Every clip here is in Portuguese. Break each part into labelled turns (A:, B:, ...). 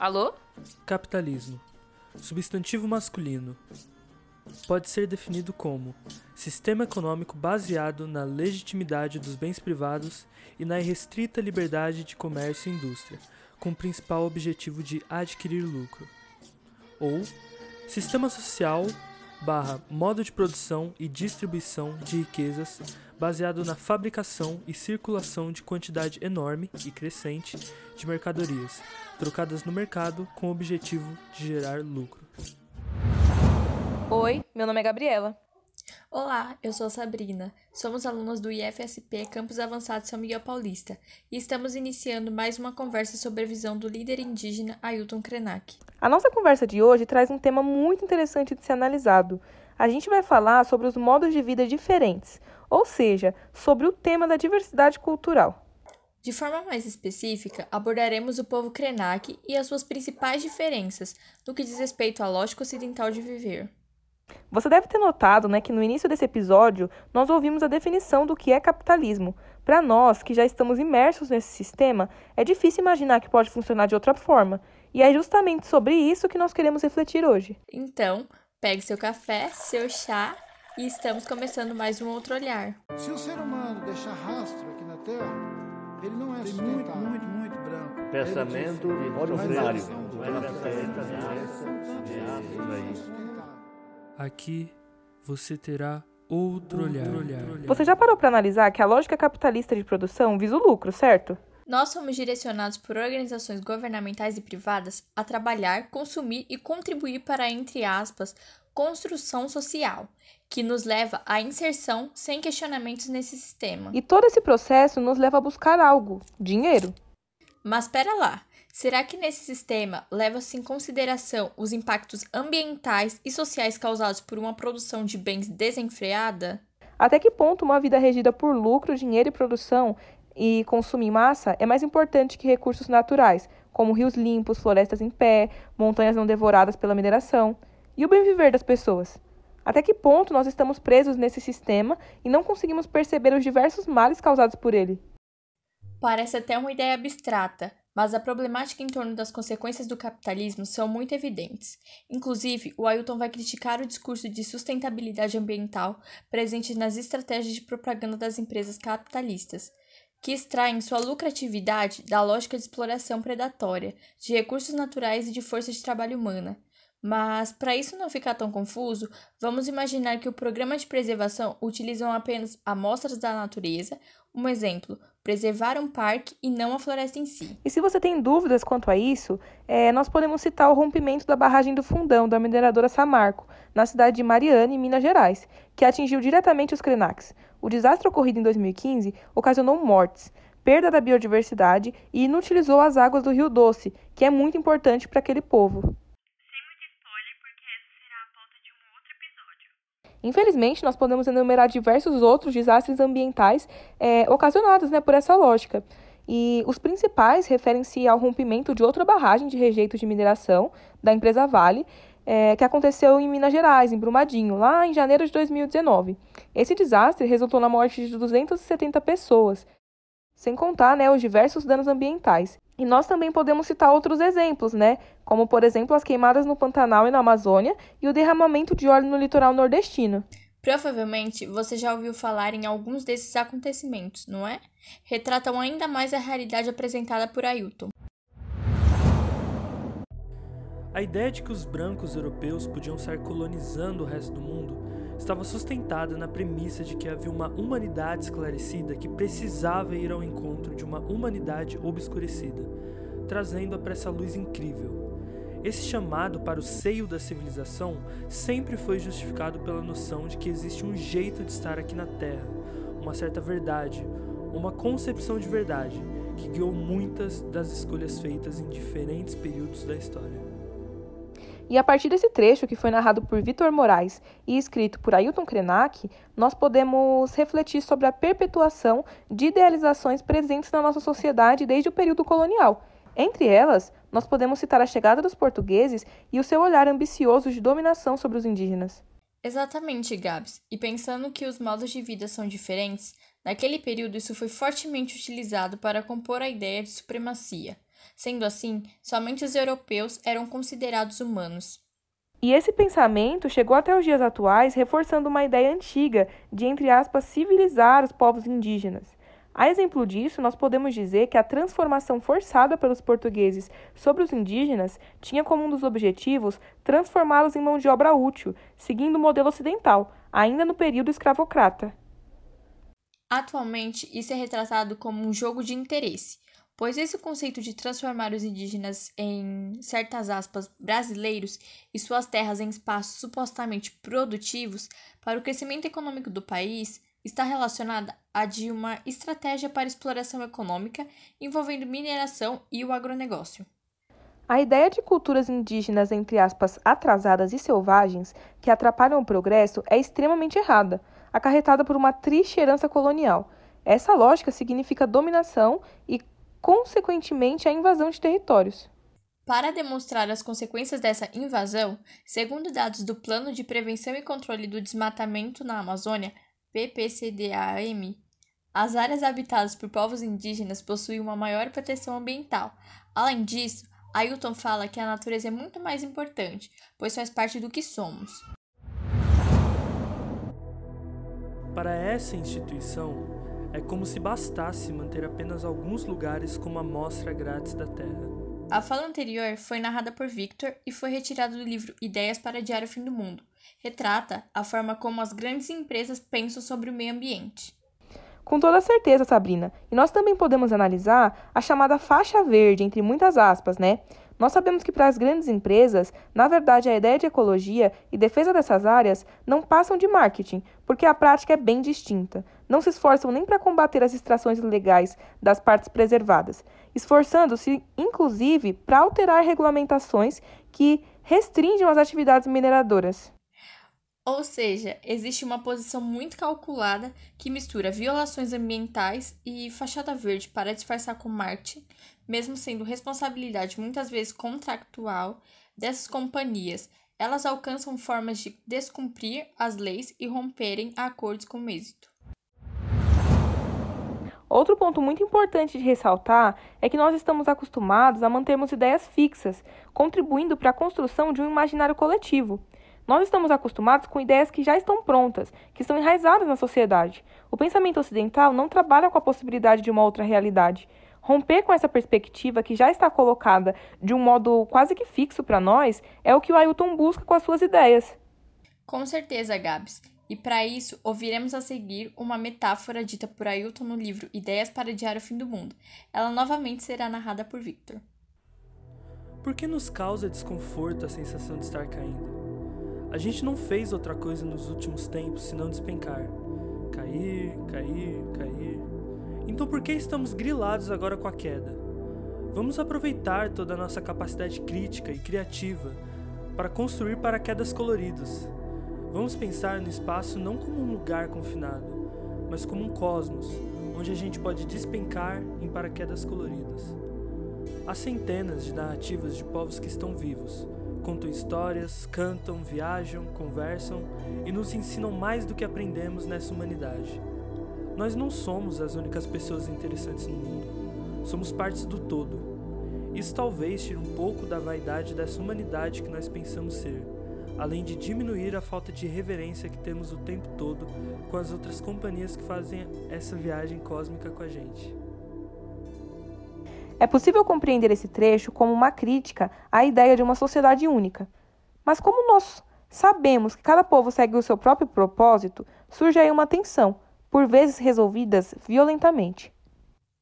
A: Alô?
B: Capitalismo. Substantivo masculino. Pode ser definido como sistema econômico baseado na legitimidade dos bens privados e na irrestrita liberdade de comércio e indústria, com o principal objetivo de adquirir lucro. Ou sistema social barra modo de produção e distribuição de riquezas baseado na fabricação e circulação de quantidade enorme e crescente de mercadorias, trocadas no mercado com o objetivo de gerar lucro.
A: Oi, meu nome é Gabriela.
C: Olá, eu sou Sabrina. Somos alunas do IFSP Campus Avançado São Miguel Paulista e estamos iniciando mais uma conversa sobre a visão do líder indígena Ailton Krenak.
D: A nossa conversa de hoje traz um tema muito interessante de ser analisado. A gente vai falar sobre os modos de vida diferentes, ou seja, sobre o tema da diversidade cultural.
C: De forma mais específica, abordaremos o povo Krenak e as suas principais diferenças no que diz respeito à lógica ocidental de viver.
D: Você deve ter notado né, que no início desse episódio nós ouvimos a definição do que é capitalismo. Para nós, que já estamos imersos nesse sistema, é difícil imaginar que pode funcionar de outra forma. E é justamente sobre isso que nós queremos refletir hoje.
C: Então, pegue seu café, seu chá e estamos começando mais um outro olhar.
E: Se o ser humano deixar rastro aqui na Terra, ele não é
F: Tem muito, muito, muito branco.
G: Pensamento
E: eles são
G: Não é
B: Aqui você terá outro olhar.
D: Você já parou para analisar que a lógica capitalista de produção visa o lucro, certo?
C: Nós somos direcionados por organizações governamentais e privadas a trabalhar, consumir e contribuir para, entre aspas, construção social, que nos leva à inserção sem questionamentos nesse sistema.
D: E todo esse processo nos leva a buscar algo: dinheiro.
C: Mas espera lá, será que nesse sistema leva-se em consideração os impactos ambientais e sociais causados por uma produção de bens desenfreada?
D: Até que ponto uma vida regida por lucro, dinheiro e produção e consumo em massa é mais importante que recursos naturais, como rios limpos, florestas em pé, montanhas não devoradas pela mineração? E o bem viver das pessoas? Até que ponto nós estamos presos nesse sistema e não conseguimos perceber os diversos males causados por ele?
C: Parece até uma ideia abstrata, mas a problemática em torno das consequências do capitalismo são muito evidentes. Inclusive, o Ailton vai criticar o discurso de sustentabilidade ambiental presente nas estratégias de propaganda das empresas capitalistas, que extraem sua lucratividade da lógica de exploração predatória de recursos naturais e de força de trabalho humana. Mas, para isso não ficar tão confuso, vamos imaginar que o programa de preservação utilizam apenas amostras da natureza, um exemplo, preservar um parque e não a floresta em si.
D: E se você tem dúvidas quanto a isso, é, nós podemos citar o rompimento da barragem do Fundão da mineradora Samarco, na cidade de Mariana, em Minas Gerais, que atingiu diretamente os Krenax. O desastre ocorrido em 2015 ocasionou mortes, perda da biodiversidade e inutilizou as águas do Rio Doce, que é muito importante para aquele povo. Infelizmente, nós podemos enumerar diversos outros desastres ambientais é, ocasionados né, por essa lógica. E os principais referem-se ao rompimento de outra barragem de rejeito de mineração da empresa Vale, é, que aconteceu em Minas Gerais, em Brumadinho, lá em janeiro de 2019. Esse desastre resultou na morte de 270 pessoas, sem contar né, os diversos danos ambientais. E nós também podemos citar outros exemplos, né? Como, por exemplo, as queimadas no Pantanal e na Amazônia e o derramamento de óleo no litoral nordestino.
C: Provavelmente você já ouviu falar em alguns desses acontecimentos, não é? Retratam ainda mais a realidade apresentada por Ailton.
B: A ideia de que os brancos europeus podiam estar colonizando o resto do mundo estava sustentada na premissa de que havia uma humanidade esclarecida que precisava ir ao encontro de uma humanidade obscurecida, trazendo-a para essa luz incrível. Esse chamado para o seio da civilização sempre foi justificado pela noção de que existe um jeito de estar aqui na Terra, uma certa verdade, uma concepção de verdade que guiou muitas das escolhas feitas em diferentes períodos da história.
D: E a partir desse trecho, que foi narrado por Vitor Moraes e escrito por Ailton Krenak, nós podemos refletir sobre a perpetuação de idealizações presentes na nossa sociedade desde o período colonial. Entre elas, nós podemos citar a chegada dos portugueses e o seu olhar ambicioso de dominação sobre os indígenas.
C: Exatamente, Gabs. E pensando que os modos de vida são diferentes, naquele período isso foi fortemente utilizado para compor a ideia de supremacia. Sendo assim, somente os europeus eram considerados humanos.
D: E esse pensamento chegou até os dias atuais, reforçando uma ideia antiga de, entre aspas, civilizar os povos indígenas. A exemplo disso, nós podemos dizer que a transformação forçada pelos portugueses sobre os indígenas tinha como um dos objetivos transformá-los em mão de obra útil, seguindo o modelo ocidental, ainda no período escravocrata.
C: Atualmente, isso é retratado como um jogo de interesse, pois esse conceito de transformar os indígenas em, certas aspas, brasileiros e suas terras em espaços supostamente produtivos para o crescimento econômico do país está relacionada a de uma estratégia para exploração econômica envolvendo mineração e o agronegócio.
D: A ideia de culturas indígenas, entre aspas, atrasadas e selvagens, que atrapalham o progresso, é extremamente errada, acarretada por uma triste herança colonial. Essa lógica significa dominação e, consequentemente, a invasão de territórios.
C: Para demonstrar as consequências dessa invasão, segundo dados do Plano de Prevenção e Controle do Desmatamento na Amazônia, PPCDAM, as áreas habitadas por povos indígenas possuem uma maior proteção ambiental. Além disso, Ailton fala que a natureza é muito mais importante, pois faz parte do que somos.
B: Para essa instituição, é como se bastasse manter apenas alguns lugares como amostra grátis da Terra.
C: A fala anterior foi narrada por Victor e foi retirada do livro Ideias para Diário Fim do Mundo. Retrata a forma como as grandes empresas pensam sobre o meio ambiente.
D: Com toda certeza, Sabrina. E nós também podemos analisar a chamada faixa verde, entre muitas aspas, né? Nós sabemos que para as grandes empresas, na verdade, a ideia de ecologia e defesa dessas áreas não passam de marketing, porque a prática é bem distinta. Não se esforçam nem para combater as extrações ilegais das partes preservadas, esforçando-se, inclusive, para alterar regulamentações que restringam as atividades mineradoras.
C: Ou seja, existe uma posição muito calculada que mistura violações ambientais e fachada verde para disfarçar com marketing, mesmo sendo responsabilidade muitas vezes contractual dessas companhias. Elas alcançam formas de descumprir as leis e romperem acordos com êxito.
D: Outro ponto muito importante de ressaltar é que nós estamos acostumados a mantermos ideias fixas, contribuindo para a construção de um imaginário coletivo. Nós estamos acostumados com ideias que já estão prontas, que estão enraizadas na sociedade. O pensamento ocidental não trabalha com a possibilidade de uma outra realidade. Romper com essa perspectiva que já está colocada de um modo quase que fixo para nós é o que o Ailton busca com as suas ideias.
C: Com certeza, Gabs. E para isso, ouviremos a seguir uma metáfora dita por Ailton no livro Ideias para Diário Fim do Mundo. Ela novamente será narrada por Victor.
B: Por que nos causa desconforto a sensação de estar caindo? A gente não fez outra coisa nos últimos tempos senão despencar. Cair, cair, cair. Então por que estamos grilados agora com a queda? Vamos aproveitar toda a nossa capacidade crítica e criativa para construir paraquedas coloridos. Vamos pensar no espaço não como um lugar confinado, mas como um cosmos, onde a gente pode despencar em paraquedas coloridas. Há centenas de narrativas de povos que estão vivos, contam histórias, cantam, viajam, conversam e nos ensinam mais do que aprendemos nessa humanidade. Nós não somos as únicas pessoas interessantes no mundo, somos partes do todo. Isso talvez tire um pouco da vaidade dessa humanidade que nós pensamos ser, além de diminuir a falta de reverência que temos o tempo todo com as outras companhias que fazem essa viagem cósmica com a gente.
D: É possível compreender esse trecho como uma crítica à ideia de uma sociedade única. Mas como nós sabemos que cada povo segue o seu próprio propósito, surge aí uma tensão, por vezes resolvidas violentamente.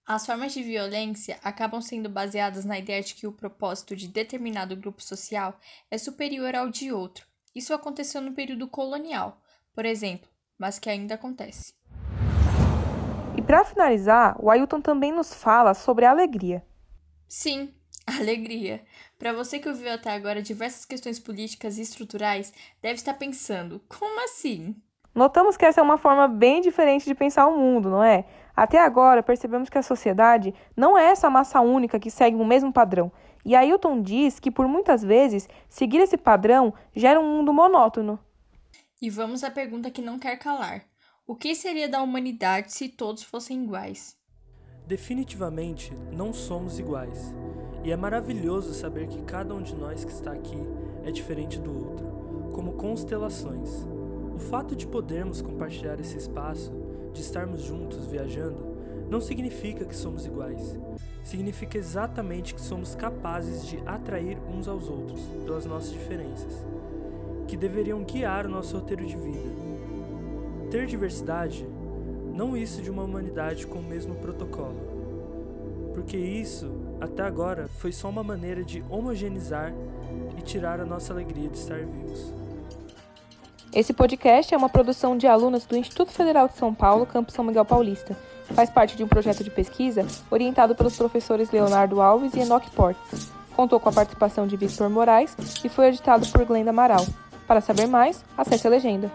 C: As formas de violência acabam sendo baseadas na ideia de que o propósito de determinado grupo social é superior ao de outro. Isso aconteceu no período colonial, por exemplo, mas que ainda acontece.
D: E para finalizar, o Ailton também nos fala sobre a alegria.
C: Sim, alegria. Para você que ouviu até agora diversas questões políticas e estruturais, deve estar pensando: como assim?
D: Notamos que essa é uma forma bem diferente de pensar o mundo, não é? Até agora, percebemos que a sociedade não é essa massa única que segue o mesmo padrão. E Ailton diz que, por muitas vezes, seguir esse padrão gera um mundo monótono.
C: E vamos à pergunta que não quer calar: o que seria da humanidade se todos fossem iguais?
B: Definitivamente não somos iguais. E é maravilhoso saber que cada um de nós que está aqui é diferente do outro, como constelações. O fato de podermos compartilhar esse espaço, de estarmos juntos viajando, não significa que somos iguais. Significa exatamente que somos capazes de atrair uns aos outros pelas nossas diferenças, que deveriam guiar o nosso roteiro de vida. Ter diversidade, não isso de uma humanidade com o mesmo protocolo, porque isso, até agora, foi só uma maneira de homogeneizar e tirar a nossa alegria de estar vivos.
D: Esse podcast é uma produção de alunos do Instituto Federal de São Paulo, Campo São Miguel Paulista. Faz parte de um projeto de pesquisa orientado pelos professores Leonardo Alves e Enoque Portes. Contou com a participação de Victor Moraes e foi editado por Glenda Amaral. Para saber mais, acesse a legenda.